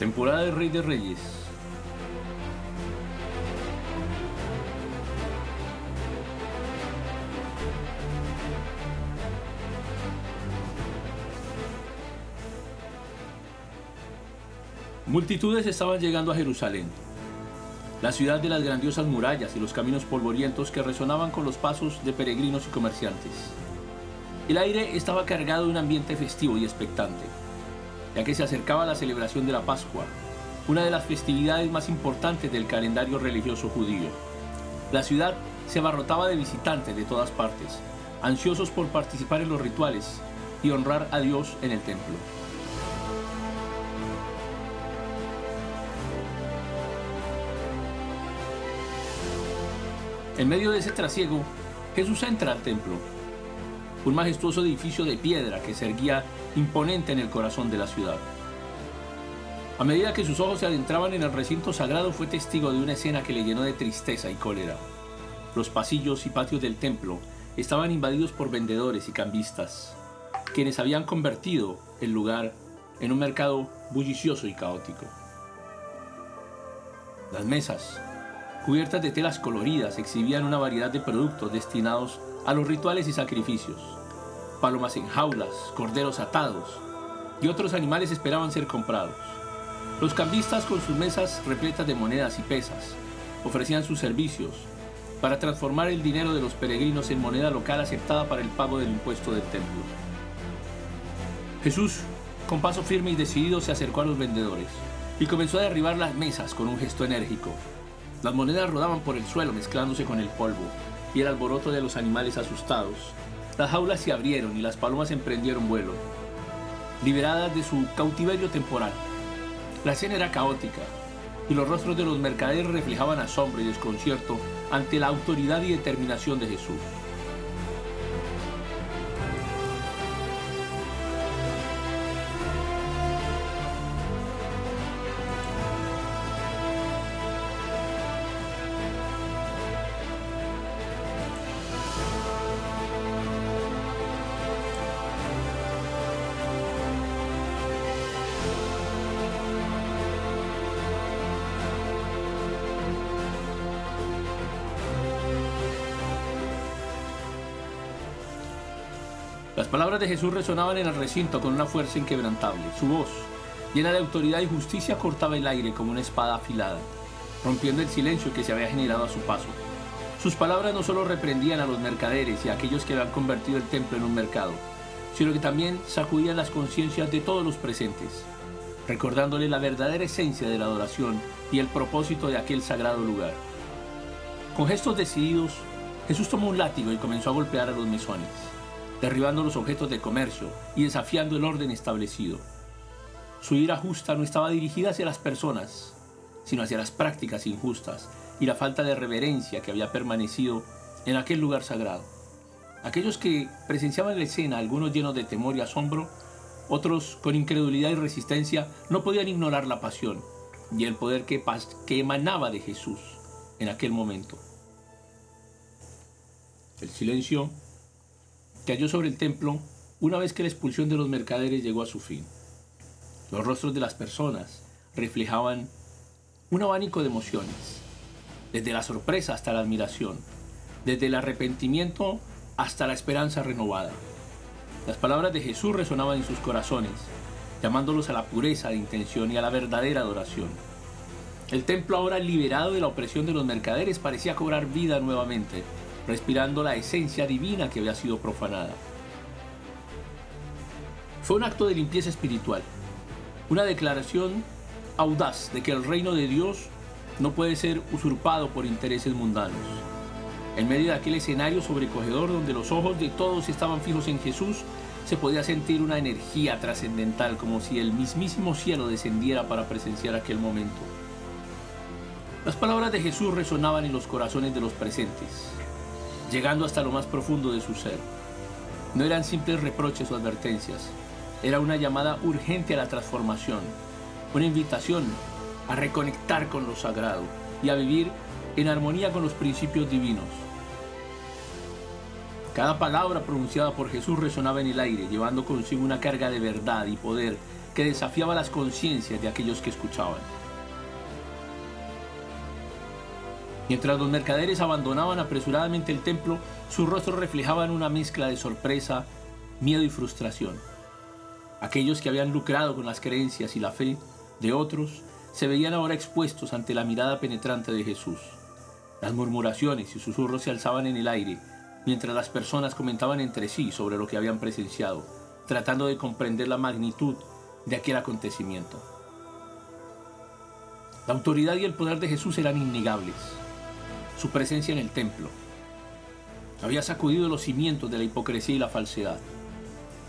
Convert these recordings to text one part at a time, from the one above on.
Temporada de Rey de Reyes. Multitudes estaban llegando a Jerusalén, la ciudad de las grandiosas murallas y los caminos polvorientos que resonaban con los pasos de peregrinos y comerciantes. El aire estaba cargado de un ambiente festivo y expectante, ya que se acercaba la celebración de la Pascua, una de las festividades más importantes del calendario religioso judío. La ciudad se abarrotaba de visitantes de todas partes, ansiosos por participar en los rituales y honrar a Dios en el templo. En medio de ese trasiego, Jesús entra al templo, un majestuoso edificio de piedra que se erguía imponente en el corazón de la ciudad. A medida que sus ojos se adentraban en el recinto sagrado, fue testigo de una escena que le llenó de tristeza y cólera. Los pasillos y patios del templo estaban invadidos por vendedores y cambistas, quienes habían convertido el lugar en un mercado bullicioso y caótico. Las mesas, cubiertas de telas coloridas, exhibían una variedad de productos destinados a los rituales y sacrificios. Palomas en jaulas, corderos atados y otros animales esperaban ser comprados. Los cambistas con sus mesas repletas de monedas y pesas ofrecían sus servicios para transformar el dinero de los peregrinos en moneda local aceptada para el pago del impuesto del templo. Jesús, con paso firme y decidido, se acercó a los vendedores y comenzó a derribar las mesas con un gesto enérgico. Las monedas rodaban por el suelo mezclándose con el polvo y el alboroto de los animales asustados. Las jaulas se abrieron y las palomas emprendieron vuelo, liberadas de su cautiverio temporal. La escena era caótica y los rostros de los mercaderes reflejaban asombro y desconcierto ante la autoridad y determinación de Jesús. Las palabras de Jesús resonaban en el recinto con una fuerza inquebrantable. Su voz, llena de autoridad y justicia, cortaba el aire como una espada afilada, rompiendo el silencio que se había generado a su paso. Sus palabras no solo reprendían a los mercaderes y a aquellos que habían convertido el templo en un mercado, sino que también sacudían las conciencias de todos los presentes, recordándole la verdadera esencia de la adoración y el propósito de aquel sagrado lugar. Con gestos decididos, Jesús tomó un látigo y comenzó a golpear a los mesones derribando los objetos de comercio y desafiando el orden establecido. Su ira justa no estaba dirigida hacia las personas, sino hacia las prácticas injustas y la falta de reverencia que había permanecido en aquel lugar sagrado. Aquellos que presenciaban la escena, algunos llenos de temor y asombro, otros con incredulidad y resistencia, no podían ignorar la pasión y el poder que, que emanaba de Jesús en aquel momento. El silencio cayó sobre el templo una vez que la expulsión de los mercaderes llegó a su fin. Los rostros de las personas reflejaban un abanico de emociones, desde la sorpresa hasta la admiración, desde el arrepentimiento hasta la esperanza renovada. Las palabras de Jesús resonaban en sus corazones, llamándolos a la pureza de intención y a la verdadera adoración. El templo ahora liberado de la opresión de los mercaderes parecía cobrar vida nuevamente, respirando la esencia divina que había sido profanada. Fue un acto de limpieza espiritual, una declaración audaz de que el reino de Dios no puede ser usurpado por intereses mundanos. En medio de aquel escenario sobrecogedor donde los ojos de todos estaban fijos en Jesús, se podía sentir una energía trascendental como si el mismísimo cielo descendiera para presenciar aquel momento. Las palabras de Jesús resonaban en los corazones de los presentes llegando hasta lo más profundo de su ser. No eran simples reproches o advertencias, era una llamada urgente a la transformación, una invitación a reconectar con lo sagrado y a vivir en armonía con los principios divinos. Cada palabra pronunciada por Jesús resonaba en el aire, llevando consigo una carga de verdad y poder que desafiaba las conciencias de aquellos que escuchaban. Mientras los mercaderes abandonaban apresuradamente el templo, sus rostros reflejaban una mezcla de sorpresa, miedo y frustración. Aquellos que habían lucrado con las creencias y la fe de otros se veían ahora expuestos ante la mirada penetrante de Jesús. Las murmuraciones y susurros se alzaban en el aire, mientras las personas comentaban entre sí sobre lo que habían presenciado, tratando de comprender la magnitud de aquel acontecimiento. La autoridad y el poder de Jesús eran innegables. Su presencia en el templo había sacudido los cimientos de la hipocresía y la falsedad.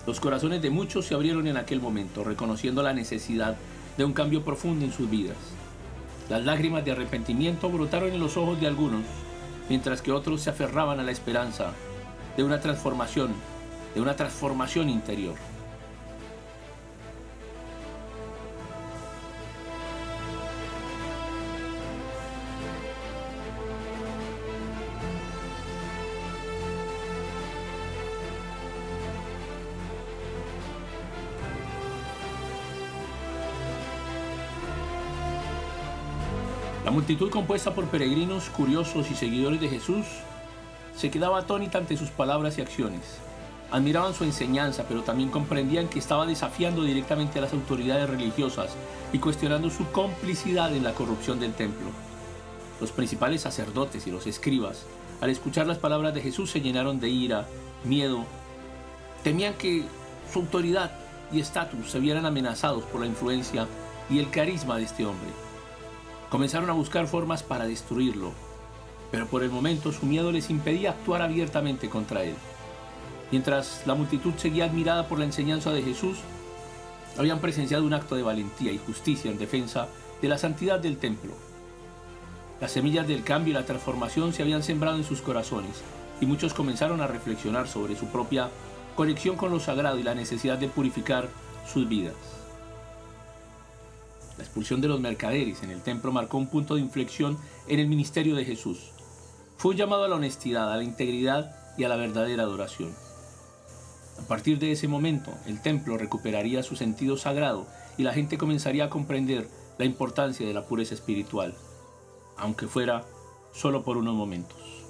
Los corazones de muchos se abrieron en aquel momento, reconociendo la necesidad de un cambio profundo en sus vidas. Las lágrimas de arrepentimiento brotaron en los ojos de algunos, mientras que otros se aferraban a la esperanza de una transformación, de una transformación interior. La multitud compuesta por peregrinos, curiosos y seguidores de Jesús se quedaba atónita ante sus palabras y acciones. Admiraban su enseñanza, pero también comprendían que estaba desafiando directamente a las autoridades religiosas y cuestionando su complicidad en la corrupción del templo. Los principales sacerdotes y los escribas, al escuchar las palabras de Jesús, se llenaron de ira, miedo. Temían que su autoridad y estatus se vieran amenazados por la influencia y el carisma de este hombre. Comenzaron a buscar formas para destruirlo, pero por el momento su miedo les impedía actuar abiertamente contra él. Mientras la multitud seguía admirada por la enseñanza de Jesús, habían presenciado un acto de valentía y justicia en defensa de la santidad del templo. Las semillas del cambio y la transformación se habían sembrado en sus corazones y muchos comenzaron a reflexionar sobre su propia conexión con lo sagrado y la necesidad de purificar sus vidas. La expulsión de los mercaderes en el templo marcó un punto de inflexión en el ministerio de Jesús. Fue llamado a la honestidad, a la integridad y a la verdadera adoración. A partir de ese momento, el templo recuperaría su sentido sagrado y la gente comenzaría a comprender la importancia de la pureza espiritual, aunque fuera solo por unos momentos.